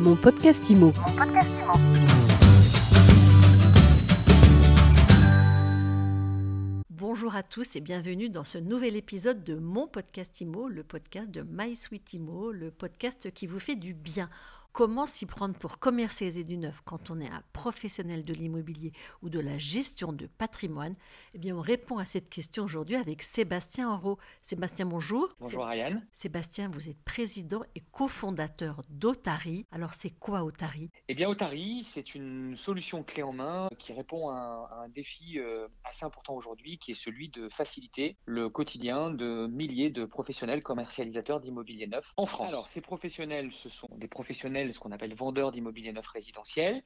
Mon podcast IMO. Bonjour à tous et bienvenue dans ce nouvel épisode de mon podcast IMO, le podcast de My Sweet IMO, le podcast qui vous fait du bien. Comment s'y prendre pour commercialiser du neuf quand on est un professionnel de l'immobilier ou de la gestion de patrimoine? Eh bien, on répond à cette question aujourd'hui avec Sébastien Enro. Sébastien, bonjour. Bonjour Ariane. Sébastien, vous êtes président et cofondateur d'Otari. Alors, c'est quoi Otari Eh bien, Otari, c'est une solution clé en main qui répond à un, à un défi euh, assez important aujourd'hui, qui est celui de faciliter le quotidien de milliers de professionnels commercialisateurs d'immobilier neuf en France. Alors, ces professionnels, ce sont des professionnels ce qu'on appelle vendeurs d'immobilier neuf résidentiel.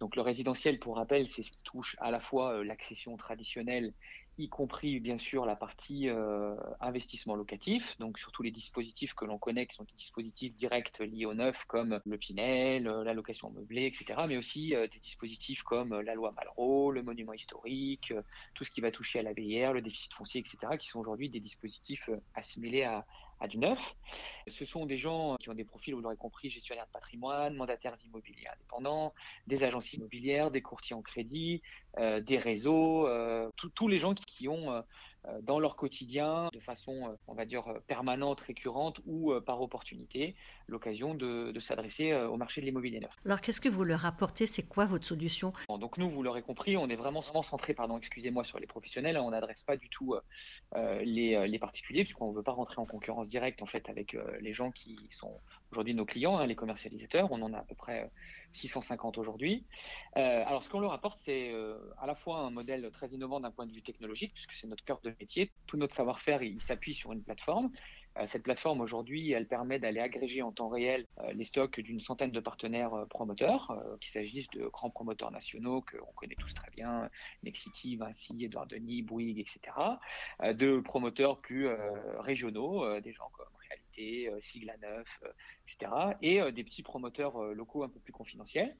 Donc le résidentiel, pour rappel, c'est ce qui touche à la fois euh, l'accession traditionnelle, y compris bien sûr la partie euh, investissement locatif, donc surtout les dispositifs que l'on connaît, qui sont des dispositifs directs liés au neuf, comme le Pinel, euh, la location meublée, etc., mais aussi des dispositifs comme la loi Malraux, le monument historique, tout ce qui va toucher à la BIR, le déficit foncier, etc., qui sont aujourd'hui des dispositifs assimilés à, à du neuf. Ce sont des gens qui ont des profils, vous l'aurez compris, gestionnaires de patrimoine, mandataires immobiliers indépendants, des agences immobilières, des courtiers en crédit, euh, des réseaux, euh, tous les gens qui, ont euh, dans leur quotidien de façon, euh, on va dire, euh, permanente, récurrente ou par opportunité, l'occasion de, de s'adresser au marché de l'immobilier neuf. Alors, qu'est-ce que vous leur apportez? C'est quoi votre solution? Donc nous, vous l'aurez compris, on est vraiment, vraiment centré, pardon, excusez-moi, sur les professionnels. On n'adresse pas du tout euh, les, les particuliers, puisqu'on ne veut pas rentrer en concurrence directe en fait avec euh, les gens qui sont aujourd'hui nos clients, hein, les commercialisateurs. On en a à peu près 650 aujourd'hui. Euh, alors, ce qu'on leur apporte, c'est euh, à la fois un modèle très innovant d'un point de vue technologique, puisque c'est notre cœur de métier. Tout notre savoir-faire, il, s'appuie sur une plateforme. Euh, cette plateforme, aujourd'hui, elle permet d'aller agréger en temps réel euh, les stocks d'une centaine de partenaires euh, promoteurs, euh, qu'il s'agisse de grands promoteurs nationaux qu'on connaît tous très bien, Nexity, Vinci, Edouard Denis, Bouygues, etc., euh, de promoteurs plus euh, régionaux, euh, des gens comme Sigla Neuf, euh, etc., et euh, des petits promoteurs euh, locaux un peu plus confidentiels.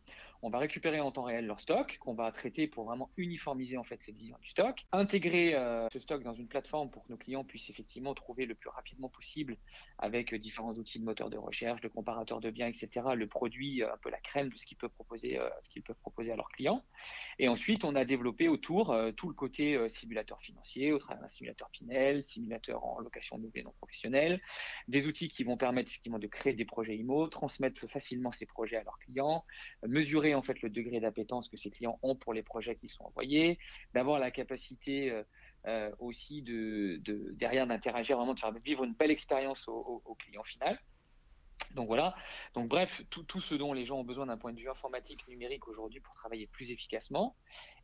On va récupérer en temps réel leur stock, qu'on va traiter pour vraiment uniformiser en fait cette vision du stock, intégrer euh, ce stock dans une plateforme pour que nos clients puissent effectivement trouver le plus rapidement possible avec euh, différents outils de moteur de recherche, de comparateurs de biens, etc. Le produit euh, un peu la crème de ce qu'ils peuvent proposer, à leurs clients. Et ensuite, on a développé autour tout le côté simulateur financier, au travers d'un simulateur Pinel, simulateur en location meublée non professionnelle, des outils qui vont permettre effectivement de créer des projets IMO, transmettre facilement ces projets à leurs clients, mesurer en fait le degré d'appétence que ces clients ont pour les projets qui sont envoyés, d'avoir la capacité euh, euh, aussi de, de derrière d'interagir vraiment de faire vivre une belle expérience au, client final. Donc voilà. Donc bref, tout, tout, ce dont les gens ont besoin d'un point de vue informatique numérique aujourd'hui pour travailler plus efficacement.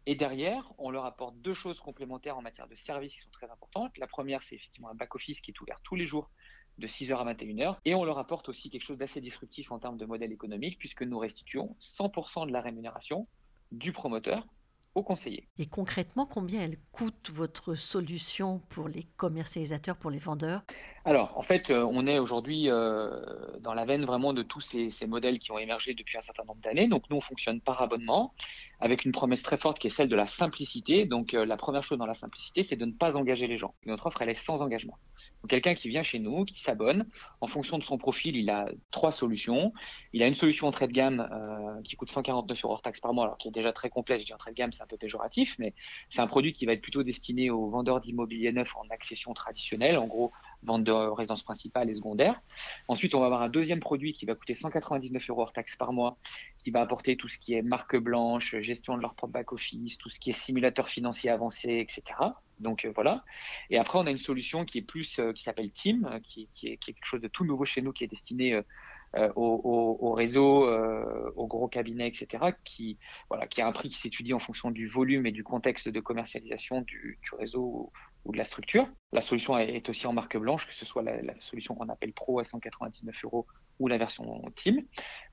Et derrière, on leur apporte deux choses complémentaires en matière de services qui sont très importantes. La première, c'est effectivement un back-office qui est ouvert tous les jours de 6h à 21h. Et on leur apporte aussi quelque chose d'assez disruptif en termes de modèle économique, puisque nous restituons 100% de la rémunération du promoteur au conseiller. Et concrètement, combien elle coûte votre solution pour les commercialisateurs, pour les vendeurs? Alors, en fait, euh, on est aujourd'hui euh, dans la veine vraiment de tous ces, ces, modèles qui ont émergé depuis un certain nombre d'années. Donc, nous, on fonctionne par abonnement avec une promesse très forte qui est celle de la simplicité. Donc, euh, la première chose dans la simplicité, c'est de ne pas engager les gens. Notre offre, elle est sans engagement. Donc, quelqu'un qui vient chez nous, qui s'abonne, en fonction de son profil, il a trois solutions. Il a une solution entrée de gamme euh, qui coûte 149 euros hors taxe par mois, alors qui est déjà très complète. Je dis entrée de gamme, c'est un peu péjoratif, mais c'est un produit qui va être plutôt destiné aux vendeurs d'immobilier neuf en accession traditionnelle, en gros, vente de résidence principale et secondaire. Ensuite, on va avoir un deuxième produit qui va coûter 199 euros hors taxe par mois, qui va apporter tout ce qui est marque blanche, gestion de leur propre back-office, tout ce qui est simulateur financier avancé, etc. Donc euh, voilà. Et après, on a une solution qui est plus, euh, qui s'appelle Team, euh, qui, est, quelque chose de tout nouveau chez nous, qui est destiné au, au, au, réseau, aux gros cabinets, etc. Qui, voilà, qui a un prix qui s'étudie en fonction du volume et du contexte de commercialisation du réseau ou de la structure. La solution est aussi en marque blanche, que ce soit la, solution qu'on appelle Pro à 199 euros ou la version Team.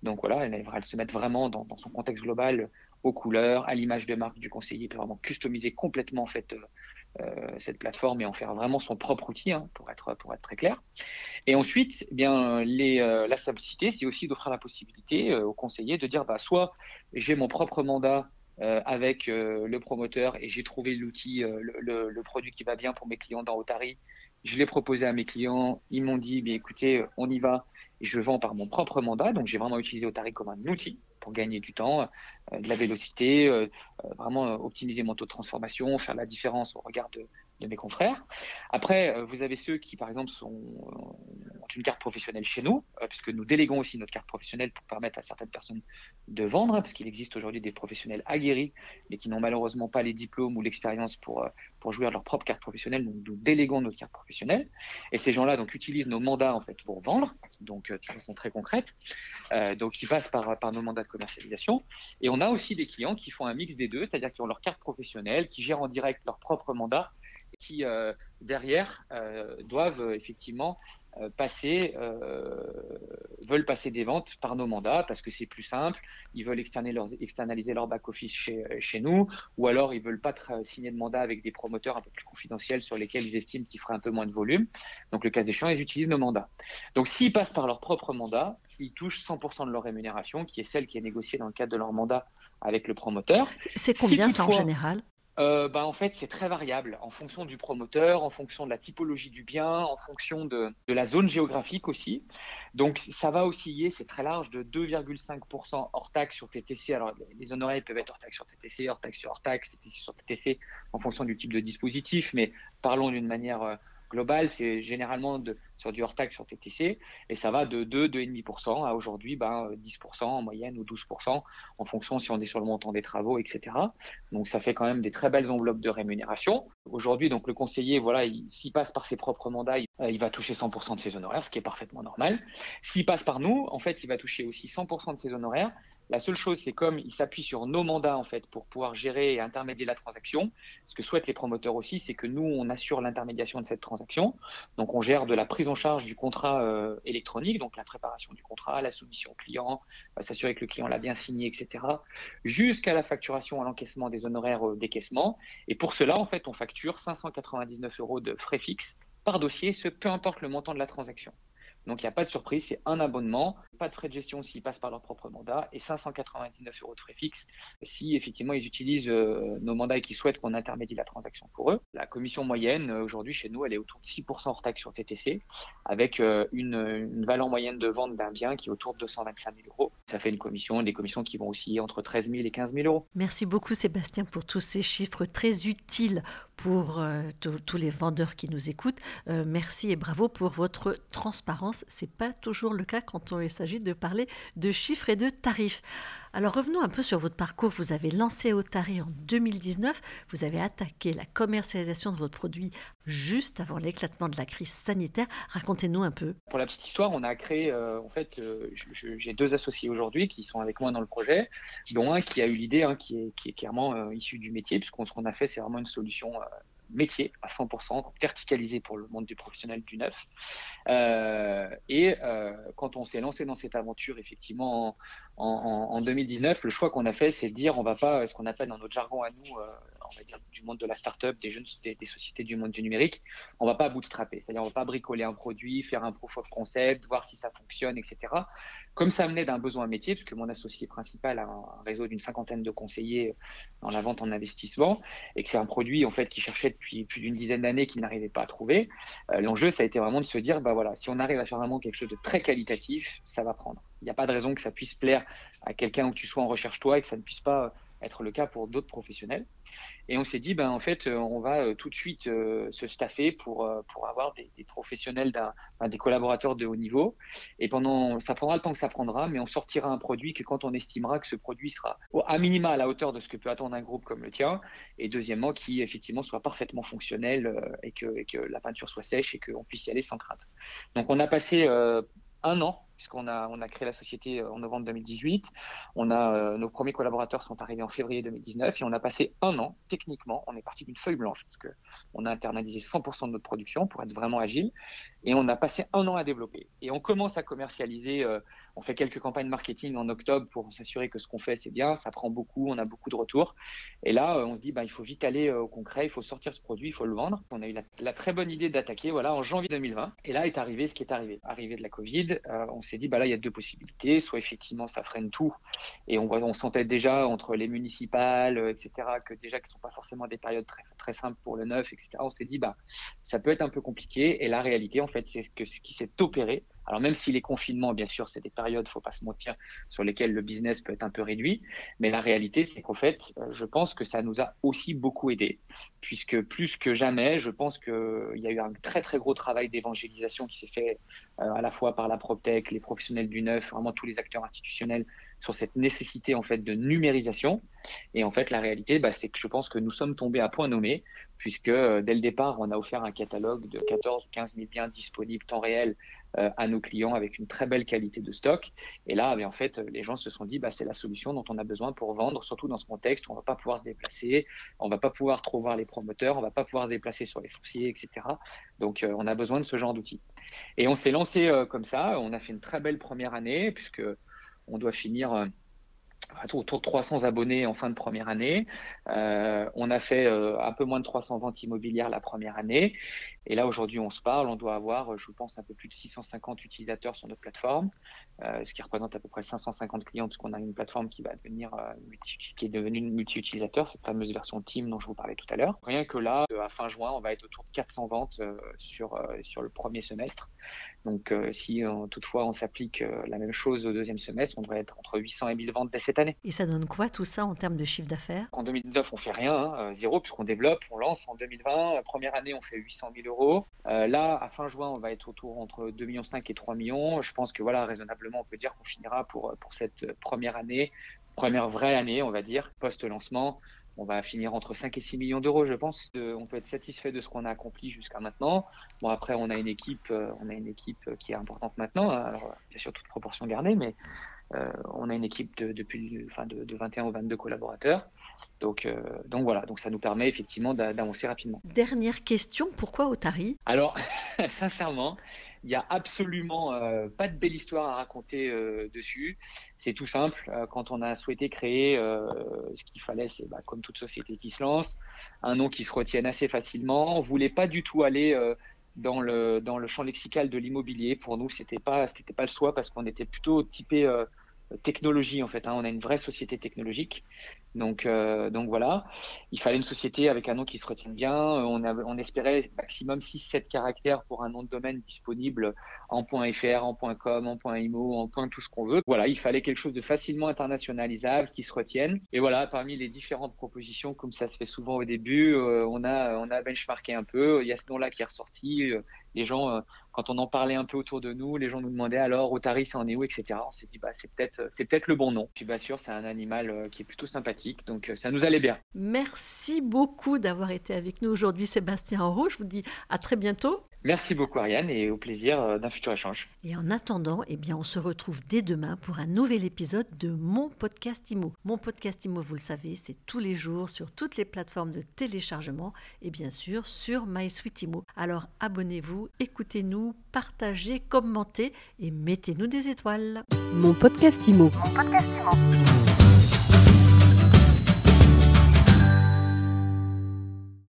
Donc voilà, elle, elle se mettre vraiment dans, son contexte global, aux couleurs, à l'image de marque du conseiller, peut vraiment customiser complètement en fait euh, cette plateforme et en faire vraiment son propre outil, hein, pour être pour être très clair. Et ensuite, eh bien euh, la simplicité, c'est aussi d'offrir la possibilité euh, aux conseillers de dire, bah soit j'ai mon propre mandat euh, avec euh, le promoteur et j'ai trouvé l'outil, euh, le, produit qui va bien pour mes clients dans Otari. Je l'ai proposé à mes clients, ils m'ont dit, écoutez, on y va. et je vends par mon propre mandat. Donc, j'ai vraiment utilisé Otari comme un outil pour gagner du temps, de la vélocité, vraiment optimiser mon taux de transformation, faire la différence au regard de, de mes confrères. Après, vous avez ceux qui, par exemple, sont, ont une carte professionnelle chez nous, puisque nous déléguons aussi notre carte professionnelle pour permettre à certaines personnes de vendre, hein, parce qu'il existe aujourd'hui des professionnels aguerris, mais qui n'ont malheureusement pas les diplômes ou l'expérience pour, pour jouir de leur propre carte professionnelle. Donc, nous déléguons notre carte professionnelle. Et ces gens-là donc utilisent nos mandats en fait pour vendre, donc de façon très concrète. donc, ils passent par, par nos mandats de commercialisation. Et on a aussi des clients qui font un mix des deux, c'est-à-dire qui ont leur carte professionnelle, qui gèrent en direct leur propre mandat, qui euh, derrière euh, doivent euh, effectivement passer, veulent passer des ventes par nos mandats parce que c'est plus simple. Ils veulent externaliser leur, back-office chez, chez, nous, ou alors ils veulent pas signer de mandat avec des promoteurs un peu plus confidentiels sur lesquels ils estiment qu'ils feraient un peu moins de volume. Donc le cas échéant, ils utilisent nos mandats. Donc s'ils passent par leur propre mandat, ils touchent 100% de leur rémunération, qui est celle qui est négociée dans le cadre de leur mandat avec le promoteur. C'est combien ça en général? Euh, bah, en fait, c'est très variable en fonction du promoteur, en fonction de la typologie du bien, en fonction de, de la zone géographique aussi. Donc, ça va osciller, c'est très large, de 2,5% hors taxe sur TTC. Alors, les honoraires peuvent être hors taxe sur TTC, hors taxe sur hors taxe, TTC sur TTC, en fonction du type de dispositif, mais parlons d'une manière euh, global, c'est généralement de, sur du hors-taxe sur TTC, et ça va de 2, 2,5% à aujourd'hui ben, 10% en moyenne ou 12% en fonction si on est sur le montant des travaux, etc. Donc ça fait quand même des très belles enveloppes de rémunération. Aujourd'hui, donc le conseiller, voilà, s'il passe par ses propres mandats, il, il va toucher 100% de ses honoraires, ce qui est parfaitement normal. S'il passe par nous, en fait, il va toucher aussi 100% de ses honoraires, la seule chose, c'est comme il s'appuie sur nos mandats en fait pour pouvoir gérer et intermédier la transaction. Ce que souhaitent les promoteurs aussi, c'est que nous on assure l'intermédiation de cette transaction. Donc on gère de la en charge du contrat euh, électronique, donc la préparation du contrat, la soumission au client, s'assurer que le client l'a bien signé, etc. Jusqu'à la facturation à l'encaissement des honoraires euh, d'écaissement. Et pour cela, en fait, on facture 599 euros de frais fixes par dossier, ce peu importe le montant de la transaction. Donc il n'y a pas de surprise, c'est un abonnement, pas de frais de gestion s'ils passent par leur propre mandat et 599 euros de frais fixes si effectivement ils utilisent euh, nos mandats et qu'ils souhaitent qu'on intermédie la transaction pour eux. La commission moyenne euh, aujourd'hui chez nous, elle est autour de 6% hors taxe sur TTC avec euh, une, valeur moyenne de vente d'un bien qui est autour de 225 000 euros. Ça fait une commission, des commissions qui vont osciller entre 13 000 et 15 000 euros. Merci beaucoup Sébastien pour tous ces chiffres très utiles pour tous les vendeurs qui nous écoutent. merci et bravo pour votre transparence c'est pas toujours le cas quand il s'agit de parler de chiffres et de tarifs. Alors revenons un peu sur votre parcours. Vous avez lancé Otari en 2019. Vous avez attaqué la commercialisation de votre produit juste avant l'éclatement de la crise sanitaire. Racontez-nous un peu. Pour la petite histoire, on a créé, euh, en fait, euh, j'ai deux associés aujourd'hui qui sont avec moi dans le projet, dont un qui a eu l'idée, hein, qui, est, clairement euh, issu du métier, puisqu'on ce qu'on a fait, c'est vraiment une solution métier à 100%, verticalisé pour le monde du professionnel du neuf. Euh, et euh, quand on s'est lancé dans cette aventure, effectivement, en, en, 2019, le choix qu'on a fait, c'est de dire on va pas, ce qu'on appelle dans notre jargon à nous, euh, on va dire du monde de la start-up, des jeunes, des, des, sociétés du monde du numérique, on va pas bootstrapper, c'est-à-dire on va pas bricoler un produit, faire un proof of concept, voir si ça fonctionne, etc. Comme ça venait d'un besoin métier, puisque mon associé principal a un réseau d'une cinquantaine de conseillers dans la vente en investissement, et que c'est un produit en fait qui cherchait depuis plus d'une dizaine d'années qu'il n'arrivait pas à trouver. Euh, l'enjeu, ça a été vraiment de se dire, bah voilà, si on arrive à faire vraiment quelque chose de très qualitatif, ça va prendre. Il n'y a pas de raison que ça puisse plaire à quelqu'un où tu sois en recherche toi et que ça ne puisse pas être le cas pour d'autres professionnels. Et on s'est dit, ben, en fait, euh, on va euh, tout de suite euh, se staffer pour, pour avoir des, professionnels, des collaborateurs de haut niveau. Et pendant, ça prendra le temps que ça prendra, mais on sortira un produit que quand on estimera que ce produit sera à minima à la hauteur de ce que peut attendre un groupe comme le tien, et deuxièmement, qui effectivement soit parfaitement fonctionnel et que la peinture soit sèche et qu'on puisse y aller sans crainte. Donc on a passé un an puisqu'on a, on a créé la société euh, en novembre 2018. On a, euh, nos premiers collaborateurs sont arrivés en février 2019 et on a passé un an, techniquement, on est parti d'une feuille blanche parce que on a internalisé 100% de notre production pour être vraiment agile et on a passé un an à développer. Et on commence à commercialiser, euh, on fait quelques campagnes marketing en octobre pour s'assurer que ce qu'on fait c'est bien, ça prend beaucoup, on a beaucoup de retours. Et là, on se dit, bah, il faut vite aller au concret, il faut sortir ce produit, il faut le vendre. On a eu la, très bonne idée d'attaquer, voilà, en janvier 2020. Et là est arrivé ce qui est arrivé. Arrivé de la Covid, on s'est dit, bah là, il y a deux possibilités. Soit effectivement, ça freine tout. Et on, on sentait déjà entre les municipales, euh, etc., que déjà qui ne sont pas forcément des périodes très, très simples pour le neuf, etc., on s'est dit, bah, ça peut être un peu compliqué. Et la réalité, en fait, c'est que ce qui s'est opéré Alors même si les confinements, bien sûr, c'est des périodes, faut pas se mentir, sur lesquelles le business peut être un peu réduit, mais la réalité, c'est qu'en fait, euh, je pense que ça nous a aussi beaucoup aidé, puisque plus que jamais, je pense qu'il y a eu un très très gros travail d'évangélisation qui s'est fait euh, à la fois par la PropTech, les professionnels du neuf, vraiment tous les acteurs institutionnels sur cette nécessité en fait de numérisation. Et en fait, la réalité, bah, c'est que je pense que nous sommes tombés à point nommé, puisque euh, dès le départ, on a offert un catalogue de 14 ou 15 000 biens disponibles temps réel euh, à nos clients avec une très belle qualité de stock. Et là, mais en fait, les gens se sont dit, bah, c'est la solution dont on a besoin pour vendre, surtout dans ce contexte où on va pas pouvoir se déplacer, on va pas pouvoir trop voir les promoteurs, on va pas pouvoir se déplacer sur les fonciers, etc. Donc, euh, on a besoin de ce genre d'outils. Et on s'est lancé comme ça. On a fait une très belle première année puisque on doit finir autour de 300 abonnés en fin de première année. Euh, on a fait euh, un peu moins de 300 ventes immobilières la première année. Et là, aujourd'hui, on se parle, on doit avoir, je pense, un peu plus de 650 utilisateurs sur notre plateforme, euh, ce qui représente à peu près 550 clients, puisqu'on a une plateforme qui va devenir est devenue multi-utilisateur, cette fameuse version Team dont je vous parlais tout à l'heure. Rien que là, à fin juin, on va être autour de 400 ventes sur le premier semestre. Donc, si toutefois on s'applique la même chose au deuxième semestre, on devrait être entre 800 et 1000 ventes dès cette année. Et ça donne quoi tout ça en termes de chiffre d'affaires? En 2009, on fait rien, hein, zéro, puisqu'on développe, on lance. En 2020, la première année, on fait 800 000 euros. Euh, là, à fin juin, on va être autour entre 2,5 millions et 3 millions. Je pense que voilà, raisonnablement, on peut dire qu'on finira pour, pour cette première année, première vraie année, on va dire, post-lancement, on va finir entre 5 et 6 millions d'euros, je pense. on peut être satisfait de ce qu'on a accompli jusqu'à maintenant. Bon, après, on a une équipe, euh, on a une équipe qui est importante maintenant. Hein. Alors, bien sûr, toute proportion gardée, mais on a une équipe de, depuis, enfin de, 21 ou 22 collaborateurs. Donc, euh, donc voilà, donc ça nous permet effectivement d'avancer rapidement. Dernière question, pourquoi Otari? Alors, sincèrement, il n'y a absolument euh, pas de belle histoire à raconter dessus. C'est tout simple. quand on a souhaité créer, ce qu'il fallait, c'est bah, comme toute société qui se lance, un nom qui se retienne assez facilement. On voulait pas du tout aller dans le, dans le champ lexical de l'immobilier. Pour nous, c'était pas, c'était pas le choix parce qu'on était plutôt typé euh, technologie en fait. Hein. On a une vraie société technologique. Donc, euh, donc voilà, il fallait une société avec un nom qui se retienne bien. On, on espérait maximum 6-7 caractères pour un nom de domaine disponible en .fr, en .com, en .imo, en tout ce qu'on veut. Voilà, il fallait quelque chose de facilement internationalisable qui se retienne. Et voilà, parmi les différentes propositions, comme ça se fait souvent au début, euh, on a on a benchmarké un peu. Il y a ce nom-là qui est ressorti. Les gens quand on en parlait un peu autour de nous, les gens nous demandaient alors Otari, ça en est où, etc. On s'est dit bah c'est peut-être c'est peut-être le bon nom. Puis bien sûr, c'est un animal euh, qui est plutôt sympathique, donc euh, ça nous allait bien. Merci beaucoup d'avoir été avec nous aujourd'hui, Sébastien Enroux. Je vous dis à très bientôt. Merci beaucoup Ariane et au plaisir euh, d'un futur échange. Et en attendant, eh bien, on se retrouve dès demain pour un nouvel épisode de Mon Podcast Imo. Mon Podcast Imo, vous le savez, c'est tous les jours sur toutes les plateformes de téléchargement et bien sûr sur MySuite Alors abonnez-vous, écoutez-nous, partagez, commentez et mettez-nous des étoiles. Mon Podcast Imo. Mon podcast Imo.